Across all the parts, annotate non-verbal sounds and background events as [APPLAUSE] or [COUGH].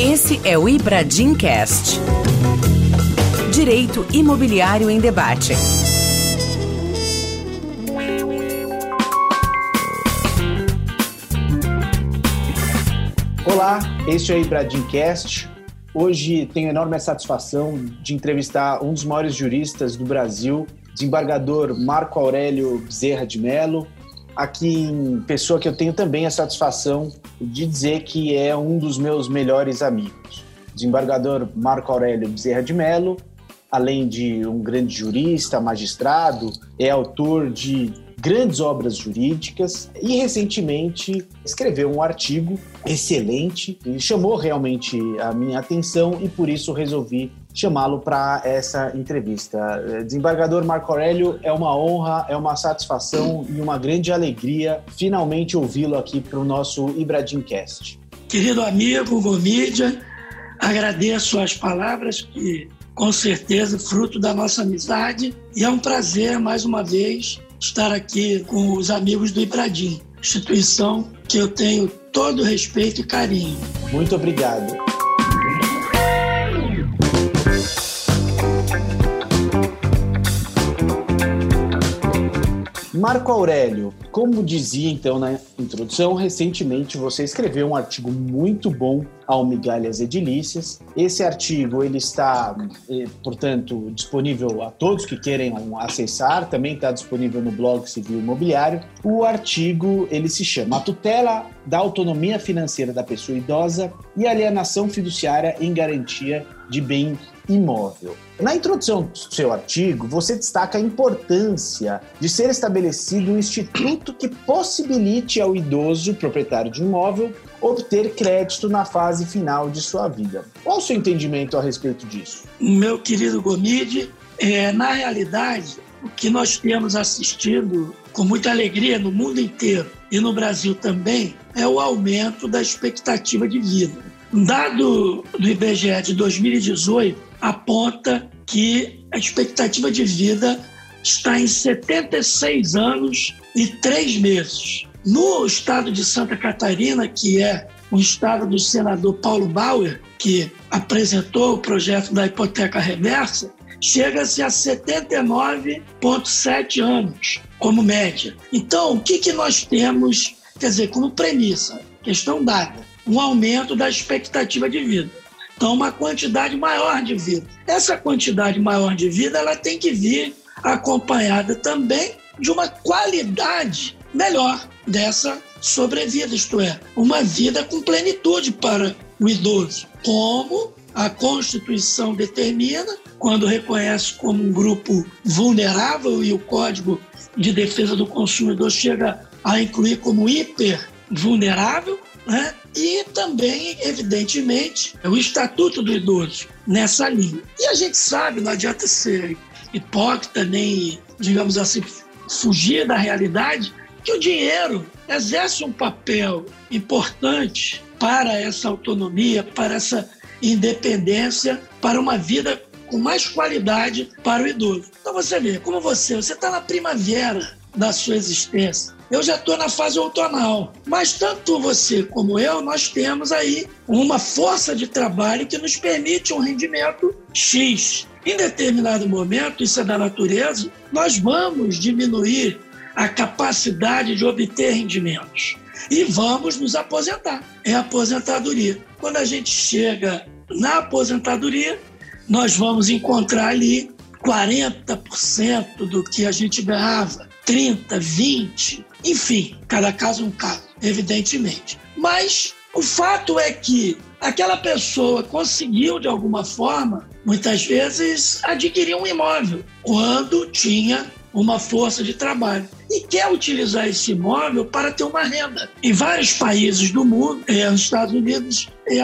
Esse é o Ibradim Cast. Direito Imobiliário em Debate. Olá, este é o Ibradim Cast. Hoje tenho enorme satisfação de entrevistar um dos maiores juristas do Brasil, desembargador Marco Aurélio Bezerra de Mello, aqui em pessoa que eu tenho também a satisfação de dizer que é um dos meus melhores amigos. Desembargador Marco Aurélio Bezerra de Mello, além de um grande jurista, magistrado, é autor de grandes obras jurídicas e recentemente escreveu um artigo excelente e chamou realmente a minha atenção e por isso resolvi chamá-lo para essa entrevista. Desembargador Marco Aurélio, é uma honra, é uma satisfação e uma grande alegria finalmente ouvi-lo aqui para o nosso Ibradimcast. Querido amigo Gomídia, agradeço as palavras que com certeza fruto da nossa amizade e é um prazer mais uma vez estar aqui com os amigos do Ibradim, instituição que eu tenho todo respeito e carinho. Muito obrigado. Marco Aurélio, como dizia então na introdução, recentemente você escreveu um artigo muito bom ao Migalhas Edilícias. Esse artigo ele está, eh, portanto, disponível a todos que querem acessar, também está disponível no blog Civil Imobiliário. O artigo ele se chama A tutela da autonomia financeira da pessoa idosa e alienação fiduciária em garantia de bem imóvel. Na introdução do seu artigo, você destaca a importância de ser estabelecido um instituto que possibilite ao idoso proprietário de imóvel obter crédito na fase final de sua vida. Qual o seu entendimento a respeito disso? Meu querido Gomide, é, na realidade, o que nós temos assistido com muita alegria no mundo inteiro e no Brasil também é o aumento da expectativa de vida. Um dado do IBGE de 2018 aponta que a expectativa de vida está em 76 anos e 3 meses. No estado de Santa Catarina, que é o estado do senador Paulo Bauer, que apresentou o projeto da hipoteca reversa, chega-se a 79,7 anos como média. Então, o que, que nós temos, quer dizer, como premissa, questão dada, um aumento da expectativa de vida. Então, uma quantidade maior de vida. Essa quantidade maior de vida ela tem que vir acompanhada também de uma qualidade melhor dessa sobrevida, isto é, uma vida com plenitude para o idoso, como a Constituição determina, quando reconhece como um grupo vulnerável e o Código de Defesa do Consumidor chega a incluir como hiper vulnerável, né? e também, evidentemente, o Estatuto do Idoso nessa linha. E a gente sabe, não adianta ser hipócrita nem, digamos assim, fugir da realidade, que o dinheiro exerce um papel importante para essa autonomia, para essa independência, para uma vida com mais qualidade para o idoso. Então você vê, como você, você está na primavera da sua existência. Eu já estou na fase outonal. Mas tanto você como eu, nós temos aí uma força de trabalho que nos permite um rendimento X. Em determinado momento, isso é da natureza, nós vamos diminuir a capacidade de obter rendimentos e vamos nos aposentar. É a aposentadoria. Quando a gente chega na aposentadoria, nós vamos encontrar ali 40% do que a gente ganhava 30, 20, enfim, cada caso um caso, evidentemente. Mas o fato é que aquela pessoa conseguiu, de alguma forma, muitas vezes, adquirir um imóvel quando tinha uma força de trabalho e quer utilizar esse imóvel para ter uma renda. Em vários países do mundo, é, nos Estados Unidos, é,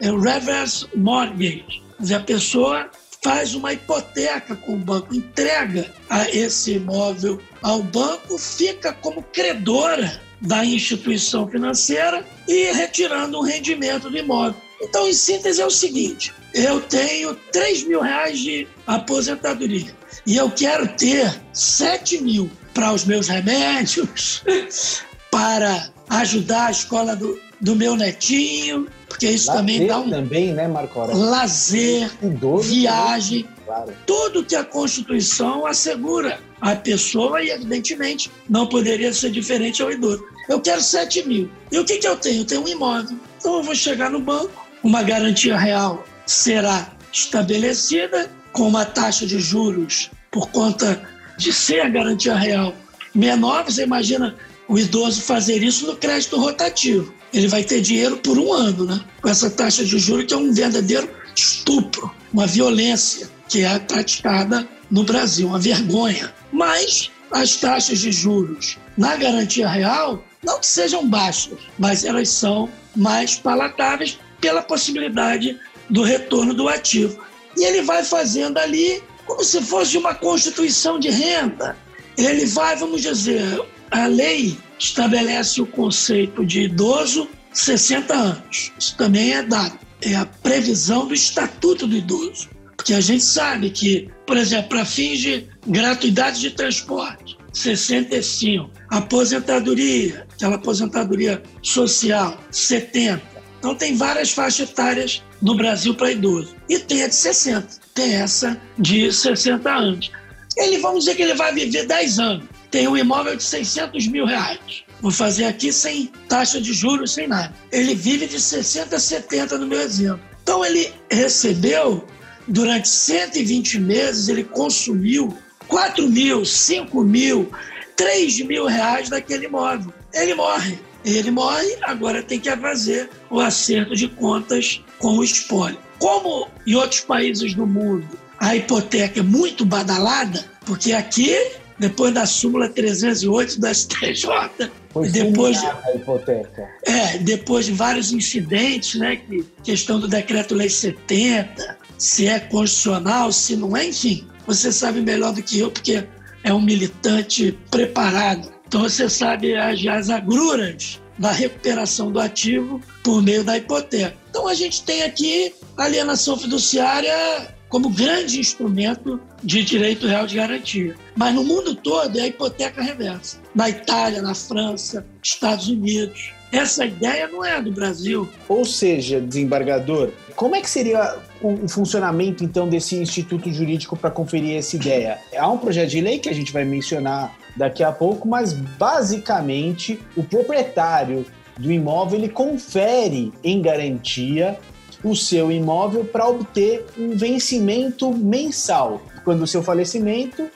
é o reverse mortgage. Dizer, a pessoa faz uma hipoteca com o banco, entrega a esse imóvel ao banco, fica como credora da instituição financeira e retirando um rendimento do imóvel. Então, em síntese, é o seguinte: eu tenho 3 mil reais de aposentadoria e eu quero ter 7 mil para os meus remédios, [LAUGHS] para ajudar a escola do, do meu netinho, porque isso lazer também dá um. também, né, Marco Aurélio? Lazer, Idoso viagem, claro. tudo que a Constituição assegura à pessoa e, evidentemente, não poderia ser diferente ao idoso. Eu quero 7 mil. E o que, que eu tenho? Eu tenho um imóvel. Então eu vou chegar no banco, uma garantia real será estabelecida com uma taxa de juros por conta de ser a garantia real menor. Você imagina o idoso fazer isso no crédito rotativo. Ele vai ter dinheiro por um ano, né? Com essa taxa de juros que é um verdadeiro estupro, uma violência que é praticada no Brasil, uma vergonha. Mas as taxas de juros na garantia real não que sejam baixas, mas elas são mais palatáveis pela possibilidade do retorno do ativo. E ele vai fazendo ali como se fosse uma constituição de renda. Ele vai, vamos dizer, a lei estabelece o conceito de idoso 60 anos. Isso também é dado. É a previsão do estatuto do idoso. Porque a gente sabe que, por exemplo, para fins de gratuidade de transporte, 65. Aposentadoria, aquela aposentadoria social, 70. Então tem várias faixas etárias no Brasil para idoso. E tem a de 60, tem essa de 60 anos. Ele, vamos dizer que ele vai viver 10 anos. Tem um imóvel de 600 mil reais. Vou fazer aqui sem taxa de juros, sem nada. Ele vive de 60 a 70 no meu exemplo. Então ele recebeu, durante 120 meses, ele consumiu 4 mil, 5 mil, 3 mil reais daquele imóvel. Ele morre. Ele morre, agora tem que fazer o acerto de contas com o espólio. Como em outros países do mundo a hipoteca é muito badalada, porque aqui, depois da súmula 308 da STJ, Foi depois de, a hipoteca. É, depois de vários incidentes, né, que questão do decreto lei 70, se é constitucional, se não é, enfim, você sabe melhor do que eu, porque é um militante preparado. Então você sabe as, as agruras da recuperação do ativo por meio da hipoteca. Então a gente tem aqui a alienação fiduciária como grande instrumento de direito real de garantia. Mas no mundo todo é a hipoteca reversa. Na Itália, na França, Estados Unidos. Essa ideia não é do Brasil. Ou seja, desembargador, como é que seria o, funcionamento então desse instituto jurídico para conferir essa ideia? Há um projeto de lei que a gente vai mencionar daqui a pouco, mas basicamente o proprietário do imóvel ele confere em garantia o seu imóvel para obter um vencimento mensal. Quando o seu falecimento,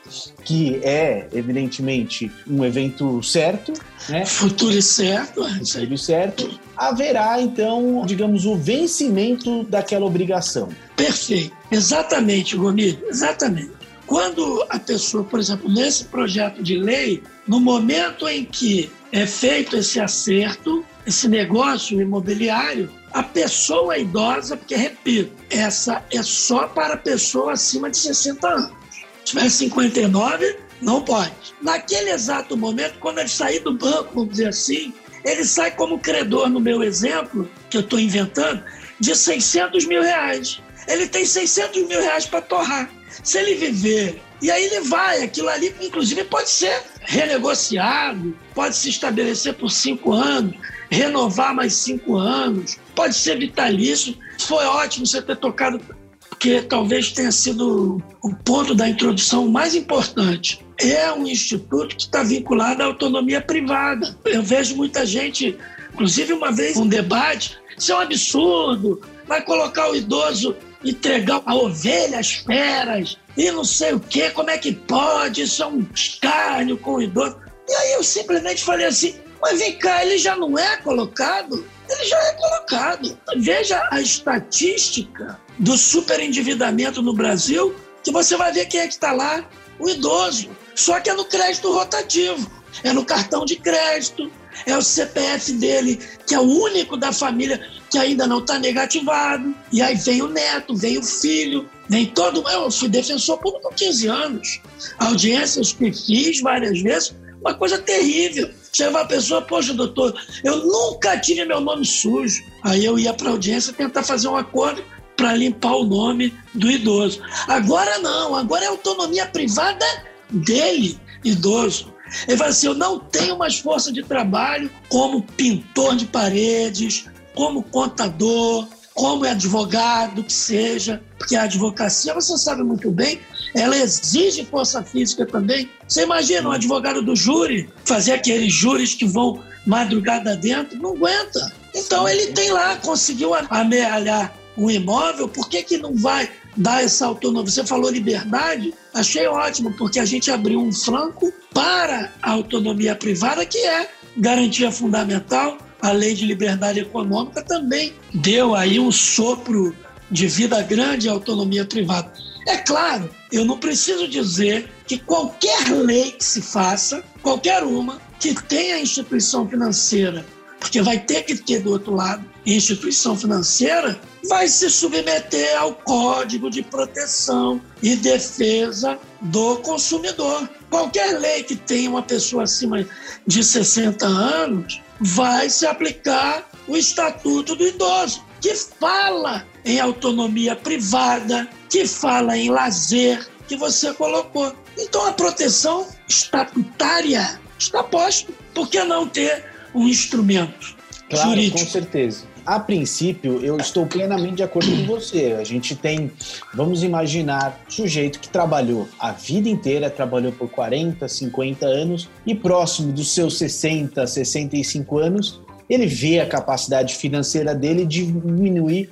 que é evidentemente um evento certo, né? Futuro certo. Futuro certo. Haverá então, digamos, o vencimento daquela obrigação. Perfeito. Exatamente, Gomi. Exatamente. Quando a pessoa, por exemplo, nesse projeto de lei, no momento em que é feito esse acerto, esse negócio imobiliário, a pessoa idosa, porque, repito, essa é só para pessoa acima de 60 anos. Se tiver 59, não pode. Naquele exato momento, quando ele sair do banco, vamos dizer assim, ele sai como credor, no meu exemplo, que eu estou inventando, de 600 mil reais. Ele tem 600 mil reais para torrar. Se ele viver, e aí ele vai, aquilo ali, inclusive, pode ser renegociado, pode se estabelecer por cinco anos, renovar mais cinco anos, pode ser vitalício. Foi ótimo você ter tocado, porque talvez tenha sido o ponto da introdução mais importante. É um instituto que está vinculado à autonomia privada. Eu vejo muita gente, inclusive uma vez um debate, isso é um absurdo, vai colocar o idoso entregar a ovelha às feras e não sei o quê, como é que pode? Isso é um escárnio com o idoso. E aí eu simplesmente falei assim, mas vem cá, ele já não é colocado? Ele já é colocado. Veja a estatística do superendividamento no Brasil, que você vai ver quem é que está lá, o idoso. Só que é no crédito rotativo, é no cartão de crédito, é o CPF dele, que é o único da família que ainda não está negativado. E aí vem o neto, vem o filho, vem todo. Eu fui defensor público há 15 anos. Audiências que fiz várias vezes, uma coisa terrível. Chega uma pessoa, poxa, doutor, eu nunca tive meu nome sujo. Aí eu ia para a audiência tentar fazer um acordo para limpar o nome do idoso. Agora não, agora é autonomia privada dele, idoso. Ele fala assim: eu não tenho mais força de trabalho como pintor de paredes, como contador, como advogado, que seja, porque a advocacia, você sabe muito bem, ela exige força física também. Você imagina um advogado do júri fazer aqueles júris que vão madrugada dentro? Não aguenta. Então ele tem lá, conseguiu amealhar um imóvel, por que, que não vai dar essa autonomia? Você falou liberdade, achei ótimo, porque a gente abriu um flanco para a autonomia privada, que é garantia fundamental. A lei de liberdade econômica também deu aí um sopro de vida grande à autonomia privada. É claro, eu não preciso dizer que qualquer lei que se faça, qualquer uma, que tenha instituição financeira, porque vai ter que ter do outro lado instituição financeira, vai se submeter ao Código de Proteção e Defesa do Consumidor. Qualquer lei que tenha uma pessoa acima de 60 anos vai se aplicar o Estatuto do Idoso, que fala em autonomia privada, que fala em lazer, que você colocou. Então a proteção estatutária está posta. Por que não ter um instrumento claro, jurídico? Com certeza. A princípio, eu estou plenamente de acordo com você. A gente tem, vamos imaginar, sujeito que trabalhou a vida inteira, trabalhou por 40, 50 anos e próximo dos seus 60, 65 anos, ele vê a capacidade financeira dele diminuir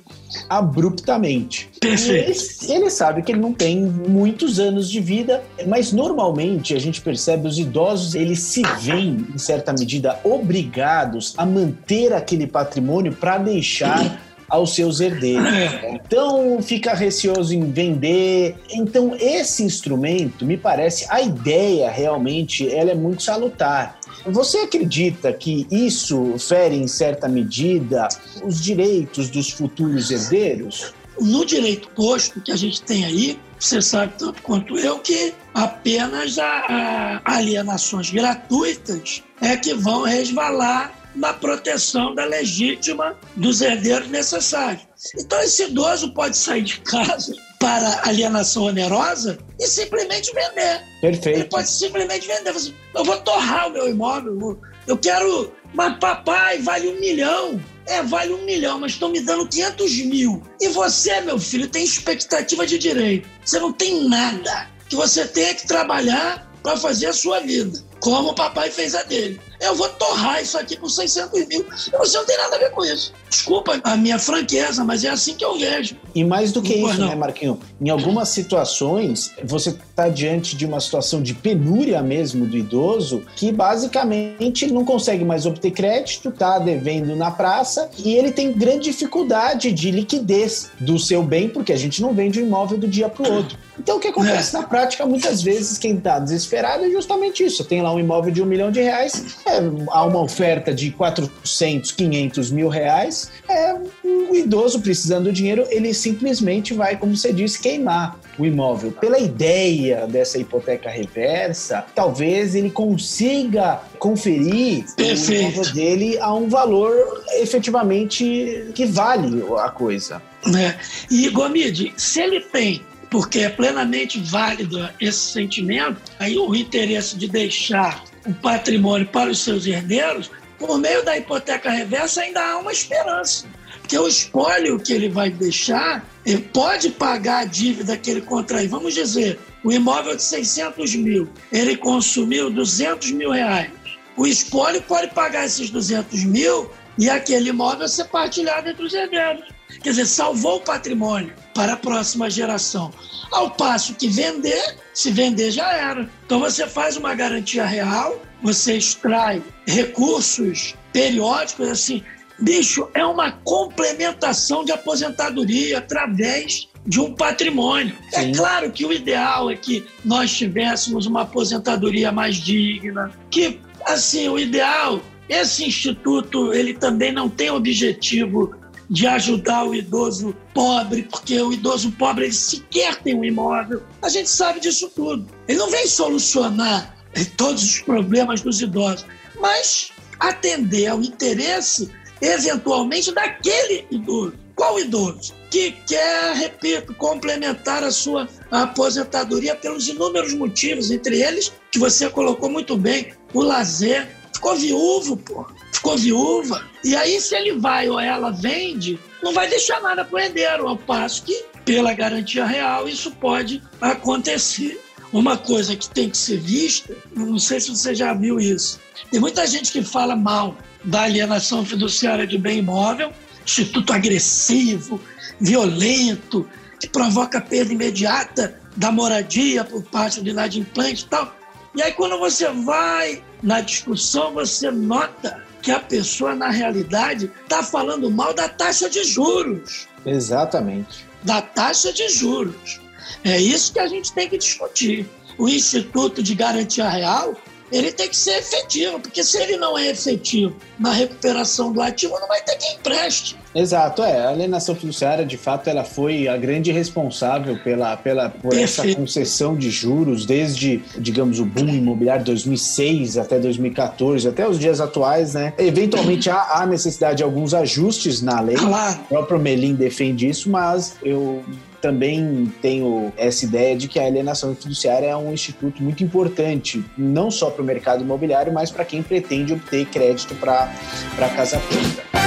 abruptamente. Ele, ele, sabe que ele não tem muitos anos de vida, mas normalmente a gente percebe os idosos, eles se veem, em certa medida, obrigados a manter aquele patrimônio para deixar aos seus herdeiros. Então fica receoso em vender. Então esse instrumento, me parece, a ideia realmente ela é muito salutar. Você acredita que isso fere, em certa medida, os direitos dos futuros herdeiros? No direito posto que a gente tem aí, você sabe tanto quanto eu que apenas a, a alienações gratuitas é que vão resvalar na proteção da legítima dos herdeiros necessários. Então, esse idoso pode sair de casa para alienação onerosa e simplesmente vender. Perfeito. Ele pode simplesmente vender. Eu vou torrar o meu imóvel, eu quero. Mas papai vale um milhão. É, vale um milhão, mas estão me dando 500 mil. E você, meu filho, tem expectativa de direito. Você não tem nada. Que você tenha que trabalhar para fazer a sua vida, como o papai fez a dele eu vou torrar isso aqui por 600 mil. Você não tem nada a ver com isso. Desculpa a minha franqueza, mas é assim que eu vejo. E mais do que isso, não. né, Marquinho? Em algumas situações, você está diante de uma situação de penúria mesmo do idoso, que basicamente não consegue mais obter crédito, está devendo na praça, e ele tem grande dificuldade de liquidez do seu bem, porque a gente não vende o um imóvel do dia para o outro. Então, o que acontece é. na prática, muitas vezes, quem está desesperado é justamente isso. Tem lá um imóvel de um milhão de reais, é, há uma oferta de 400, 500 mil reais, é, o idoso precisando do dinheiro, ele simplesmente vai, como você disse, queimar o imóvel. Pela ideia dessa hipoteca reversa, talvez ele consiga conferir Perfeito. o imóvel dele a um valor efetivamente que vale a coisa. É. E, Gomide, se ele tem porque é plenamente válido esse sentimento, aí o interesse de deixar o patrimônio para os seus herdeiros, por meio da hipoteca reversa ainda há uma esperança. Porque o espólio que ele vai deixar, ele pode pagar a dívida que ele contraiu. Vamos dizer, o imóvel de 600 mil, ele consumiu 200 mil reais. O espólio pode pagar esses 200 mil e aquele imóvel ser partilhado entre os herdeiros. Quer dizer, salvou o patrimônio para a próxima geração. Ao passo que vender, se vender já era. Então você faz uma garantia real, você extrai recursos periódicos, assim, bicho, é uma complementação de aposentadoria através de um patrimônio. É Sim. É claro que o ideal é que nós tivéssemos uma aposentadoria mais digna, que assim, o ideal, esse instituto, ele também não tem objetivo de ajudar o idoso pobre, porque o idoso pobre ele sequer tem um imóvel. A gente sabe disso tudo. Ele não vem solucionar todos os problemas dos idosos, mas atender ao interesse, eventualmente, daquele idoso. Qual idoso? Que quer, repito, complementar a sua aposentadoria pelos inúmeros motivos, entre eles, que você colocou muito bem, o lazer, ficou viúvo, pô. Ficou viúva. E aí, se ele vai ou ela vende, não vai deixar nada para o herdeiro, ao passo que, pela garantia real, isso pode acontecer. Uma coisa que tem que ser vista, não sei se você já viu isso, tem muita gente que fala mal da alienação fiduciária de bem imóvel, instituto agressivo, violento, que provoca perda imediata da moradia por parte do inadimplente e tal. E aí, quando você vai na discussão, você nota que a pessoa, na realidade, está falando mal da taxa de juros. Exatamente. Da taxa de juros. É isso que a gente tem que discutir. O Instituto de Garantia Real ele tem que ser efetivo, porque se ele não é efetivo na recuperação do ativo, não vai ter quem empreste. Exato, é. A alienação fiduciária, de fato, ela foi a grande responsável pela, pela, por essa concessão de juros desde, digamos, o boom imobiliário de 2006 até 2014, até os dias atuais, né? Eventualmente há, há necessidade de alguns ajustes na lei. Claro. O próprio Melim defende isso, mas eu também tenho essa ideia de que a alienação fiduciária é um instituto muito importante, não só para o mercado imobiliário, mas para quem pretende obter crédito para a casa própria.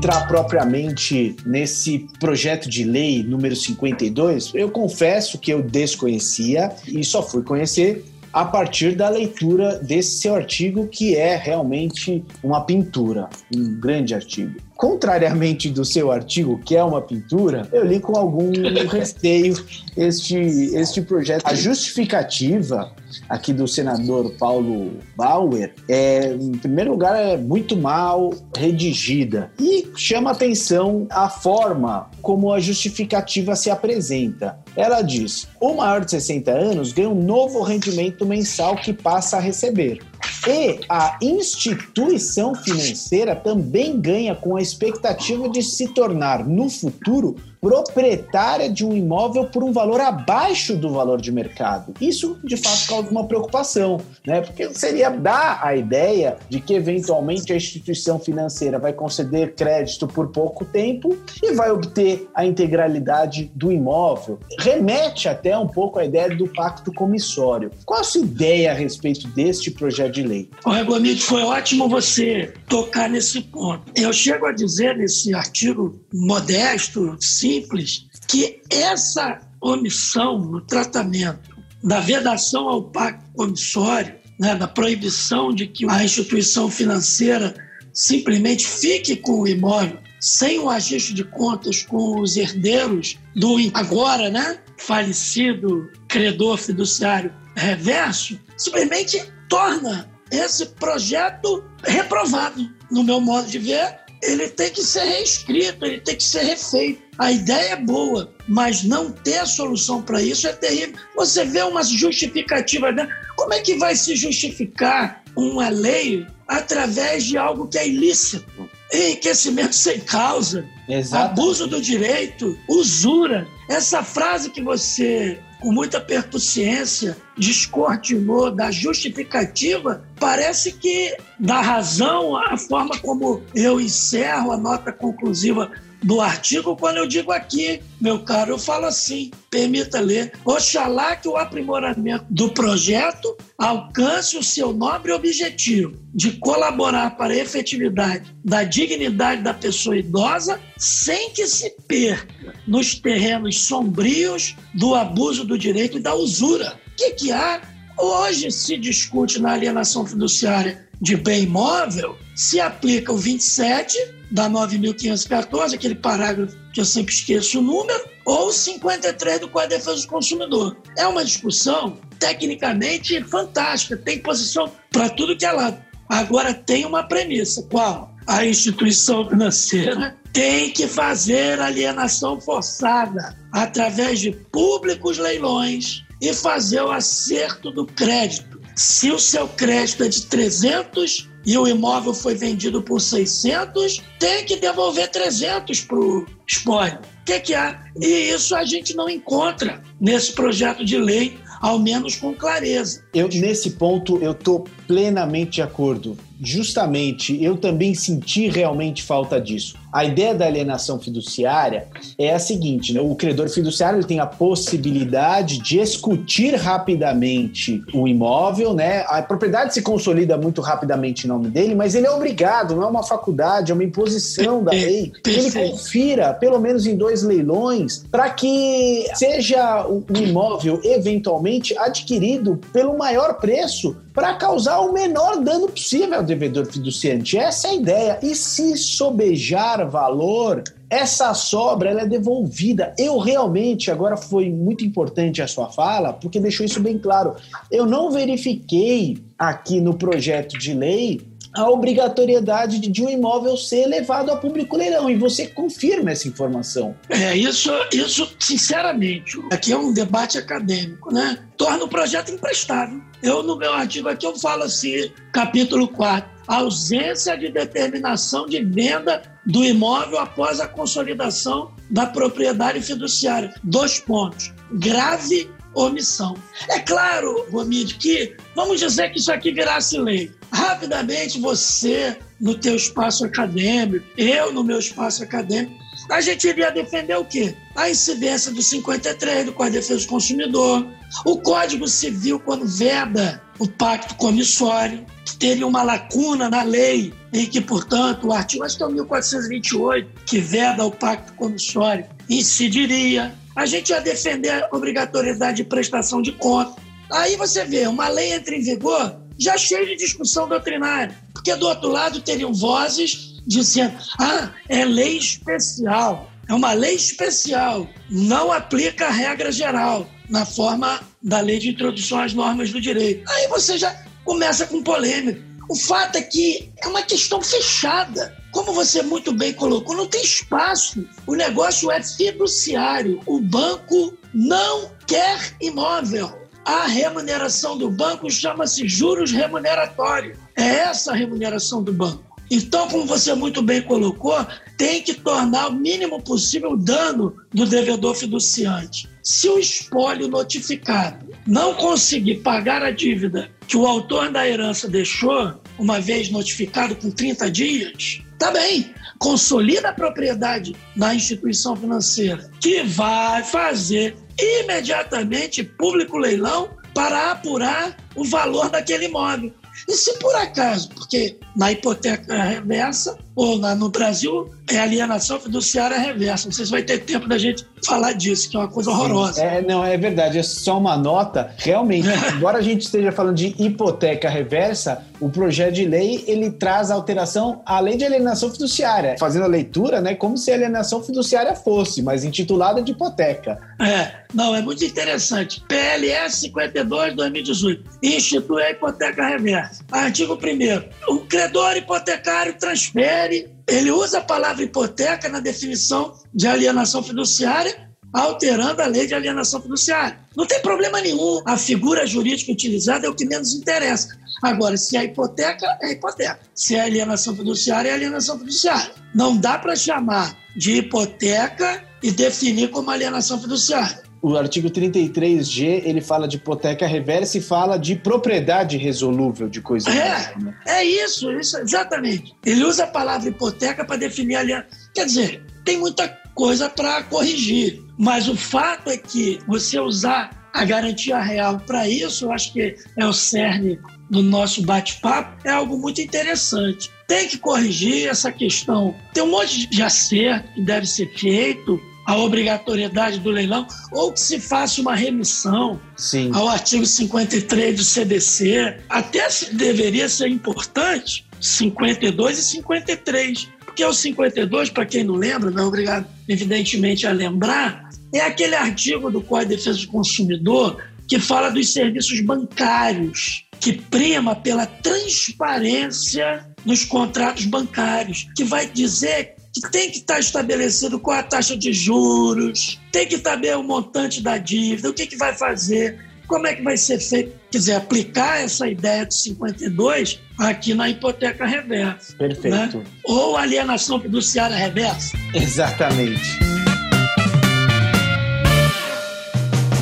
Entrar propriamente nesse projeto de lei número 52. Eu confesso que eu desconhecia e só fui conhecer a partir da leitura desse seu artigo, que é realmente uma pintura, um grande artigo. Contrariamente do seu artigo, que é uma pintura, eu li com algum [LAUGHS] receio este, este projeto. A justificativa aqui do senador Paulo Bauer é, em primeiro lugar, é muito mal redigida e chama atenção a forma como a justificativa se apresenta. Ela diz: o maior de 60 anos ganha um novo rendimento mensal que passa a receber. E a instituição financeira também ganha com a expectativa de se tornar no futuro proprietária de um imóvel por um valor abaixo do valor de mercado. Isso, de fato, causa uma preocupação, né? Porque seria dar a ideia de que, eventualmente, a instituição financeira vai conceder crédito por pouco tempo e vai obter a integralidade do imóvel. Remete até um pouco à ideia do pacto comissório. Qual a sua ideia a respeito deste projeto de lei? Olha, Gomide, foi ótimo você tocar nesse ponto. Eu chego a dizer nesse artigo modesto, sim, simples que essa omissão no tratamento da vedação ao pacto comissório, né, da proibição de que a instituição financeira simplesmente fique com o imóvel sem o ajuste de contas com os herdeiros do agora né, falecido credor fiduciário reverso, simplesmente torna esse projeto reprovado, no meu modo de ver, ele tem que ser reescrito, ele tem que ser refeito. A ideia é boa, mas não ter a solução para isso é terrível. Você vê uma justificativa, né? como é que vai se justificar uma lei através de algo que é ilícito? Enriquecimento sem causa, abuso do direito, usura. Essa frase que você com muita percussiência, descortinou da justificativa, parece que dá razão à forma como eu encerro a nota conclusiva do artigo quando eu digo aqui, meu caro, eu falo assim, permita ler. Oxalá que o aprimoramento do projeto alcance o seu nobre objetivo de colaborar para a efetividade da dignidade da pessoa idosa sem que se perca nos terrenos sombrios do abuso do direito e da usura. O que, que há? Hoje se discute na alienação fiduciária de bem imóvel, se aplica o 27 da 9.514, aquele parágrafo que eu sempre esqueço o número, ou 53 do Código de Defesa do Consumidor. É uma discussão tecnicamente fantástica, tem posição para tudo que é lado. Agora tem uma premissa, qual? A instituição financeira tem que fazer alienação forçada através de públicos leilões e fazer o acerto do crédito. Se o seu crédito é de 300 e o imóvel foi vendido por 600, tem que devolver 300 para o spoiler. O que, que há? E isso a gente não encontra nesse projeto de lei, ao menos com clareza. Eu, nesse ponto, eu estou plenamente de acordo. Justamente, eu também senti realmente falta disso. A ideia da alienação fiduciária é a seguinte: né? o credor fiduciário ele tem a possibilidade de discutir rapidamente o imóvel, né? A propriedade se consolida muito rapidamente em nome dele, mas ele é obrigado, não é uma faculdade, é uma imposição da lei. Ele confira, pelo menos em dois leilões, para que seja o imóvel eventualmente adquirido pelo maior preço para causar o menor dano possível ao devedor fiduciante. Essa é a ideia. E se sobejar valor, essa sobra ela é devolvida. Eu realmente, agora foi muito importante a sua fala, porque deixou isso bem claro. Eu não verifiquei aqui no projeto de lei a obrigatoriedade de um imóvel ser levado a público leilão e você confirma essa informação. É, isso, isso sinceramente, aqui é um debate acadêmico, né? Torna o projeto imprestável. Eu, no meu artigo aqui, eu falo assim, capítulo 4, ausência de determinação de venda do imóvel após a consolidação da propriedade fiduciária. Dois pontos. Grave omissão. É claro, Romide, que vamos dizer que isso aqui virasse lei. Rapidamente você, no teu espaço acadêmico, eu no meu espaço acadêmico, a gente iria defender o quê? A incidência do 53 do Código de Defesa do Consumidor, o Código Civil quando veda o pacto comissório, teria uma lacuna na lei em que, portanto, o artigo, acho que é o 1428, que veda o pacto comissório, incidiria a gente ia defender a obrigatoriedade de prestação de conta. Aí você vê, uma lei entra em vigor já cheia de discussão doutrinária, porque do outro lado teriam vozes dizendo: ah, é lei especial, é uma lei especial, não aplica a regra geral na forma da lei de introdução às normas do direito. Aí você já começa com polêmica. O fato é que é uma questão fechada. Como você muito bem colocou, não tem espaço. O negócio é fiduciário. O banco não quer imóvel. A remuneração do banco chama-se juros remuneratórios. É essa a remuneração do banco. Então, como você muito bem colocou, tem que tornar o mínimo possível o dano do devedor fiduciante. Se o espólio notificado não conseguir pagar a dívida que o autor da herança deixou, uma vez notificado com 30 dias, tá bem, consolida a propriedade na instituição financeira, que vai fazer imediatamente público leilão para apurar o valor daquele imóvel. E se por acaso, porque na hipoteca reversa, ou na, no Brasil, é alienação fiduciária reversa. Não sei se vai ter tempo da gente falar disso, que é uma coisa horrorosa. É, não, é verdade. É só uma nota. Realmente, [LAUGHS] embora a gente esteja falando de hipoteca reversa, o projeto de lei ele traz alteração à lei de alienação fiduciária, fazendo a leitura, né, como se a alienação fiduciária fosse, mas intitulada de hipoteca. É, não, é muito interessante. PLS 52 2018 institui a hipoteca reversa. Artigo 1 O credor hipotecário transfere, ele usa a palavra hipoteca na definição de alienação fiduciária alterando a lei de alienação fiduciária. Não tem problema nenhum. A figura jurídica utilizada é o que menos interessa. Agora, se é hipoteca, é hipoteca. Se é alienação fiduciária, é alienação fiduciária. Não dá para chamar de hipoteca e definir como alienação fiduciária. O artigo 33G, ele fala de hipoteca reversa e fala de propriedade resolúvel de coisa. É, né? é isso, isso, exatamente. Ele usa a palavra hipoteca para definir alienação. Quer dizer, tem muita coisa para corrigir. Mas o fato é que você usar a garantia real para isso, eu acho que é o cerne do nosso bate-papo, é algo muito interessante. Tem que corrigir essa questão. Tem um monte de acerto que deve ser feito, a obrigatoriedade do leilão, ou que se faça uma remissão Sim. ao artigo 53 do CDC. Até deveria ser importante 52 e 53. Porque o 52, para quem não lembra, não é obrigado, evidentemente, a lembrar, é aquele artigo do Código de Defesa do Consumidor que fala dos serviços bancários, que prima pela transparência nos contratos bancários, que vai dizer que tem que estar estabelecido qual a taxa de juros, tem que saber o montante da dívida, o que, que vai fazer, como é que vai ser feito. Quer dizer, aplicar essa ideia de 52 aqui na hipoteca reversa. Perfeito. Né? Ou alienação fiduciária reversa. Exatamente.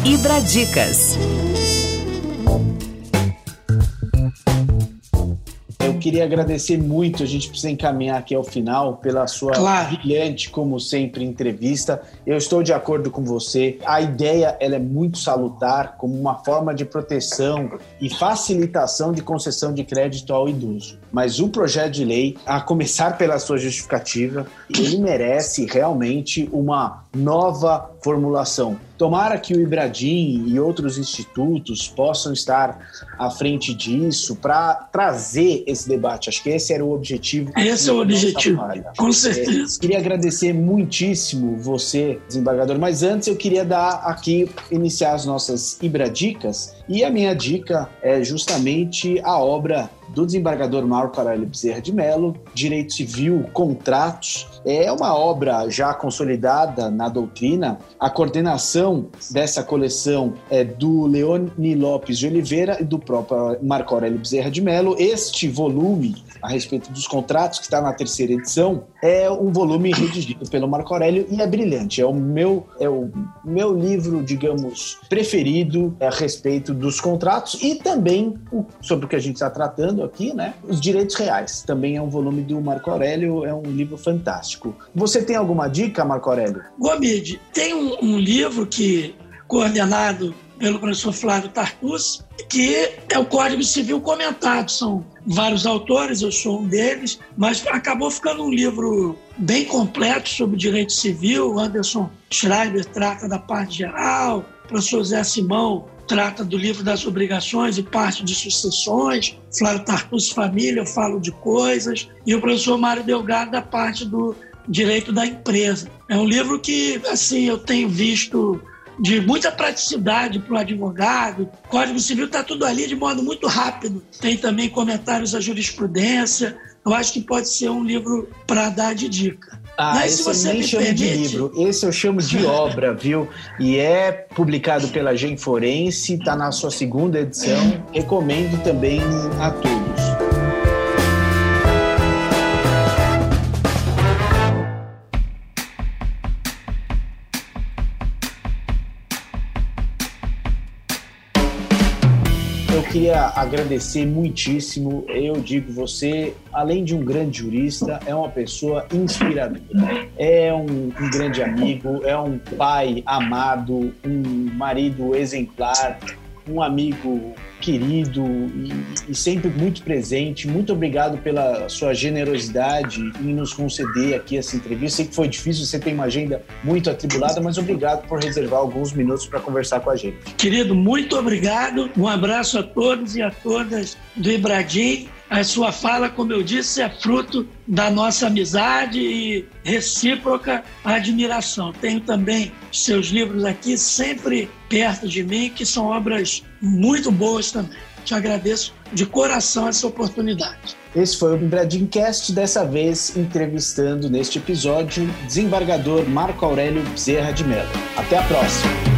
Ibradicas. Queria agradecer muito. A gente precisa encaminhar aqui ao final pela sua claro. brilhante, como sempre, entrevista. Eu estou de acordo com você. A ideia ela é muito salutar como uma forma de proteção e facilitação de concessão de crédito ao idoso. Mas o projeto de lei, a começar pela sua justificativa, ele merece realmente uma nova formulação. Tomara que o Ibradim e outros institutos possam estar à frente disso para trazer esse debate. Acho que esse era o objetivo. Esse é o objetivo, com certeza. É, queria agradecer muitíssimo você, desembargador, mas antes eu queria dar aqui, iniciar as nossas Ibradicas, e a minha dica é justamente a obra do desembargador Marco Aurélio Bezerra de Mello, Direito Civil, Contratos. É uma obra já consolidada na doutrina. A coordenação dessa coleção é do Leone Lopes de Oliveira e do próprio Marco Aurélio Bezerra de Mello. Este volume a respeito dos contratos, que está na terceira edição, é um volume redigido pelo Marco Aurélio e é brilhante. É o meu, é o meu livro, digamos, preferido a respeito dos contratos e também sobre o que a gente está tratando aqui, né? Os direitos reais. Também é um volume do Marco Aurélio, é um livro fantástico. Você tem alguma dica, Marco Aurélio? Gomide, tem um, um livro que coordenado pelo professor Flávio Tartus, que é o Código Civil comentado. São vários autores, eu sou um deles, mas acabou ficando um livro bem completo sobre direito civil. Anderson Schreiber trata da parte geral, o professor Zé Simão trata do livro das obrigações e parte de sucessões, Flávio Tartus Família, eu falo de coisas, e o professor Mário Delgado da parte do direito da empresa. É um livro que, assim, eu tenho visto de muita praticidade para o advogado. O Código Civil está tudo ali de modo muito rápido. Tem também comentários à jurisprudência. Eu acho que pode ser um livro para dar de dica. Ah, Mas, esse você eu nem chamo permite... de livro, esse eu chamo de [LAUGHS] obra, viu? E é publicado pela Gen Forense, está na sua segunda edição. Recomendo também a todos. Agradecer muitíssimo. Eu digo, você, além de um grande jurista, é uma pessoa inspiradora. É um, um grande amigo, é um pai amado, um marido exemplar, um amigo querido e, e, sempre muito presente. Muito obrigado pela sua generosidade em nos conceder aqui essa entrevista. Sei que foi difícil, você tem uma agenda muito atribulada, mas obrigado por reservar alguns minutos para conversar com a gente. Querido, muito obrigado. Um abraço a todos e a todas do Ibradim. A sua fala, como eu disse, é fruto da nossa amizade e recíproca admiração. Tenho também seus livros aqui sempre perto de mim, que são obras muito boas também. Te agradeço de coração essa oportunidade. Esse foi o Bradimcast, dessa vez entrevistando neste episódio desembargador Marco Aurélio Bezerra de Mello. Até a próxima!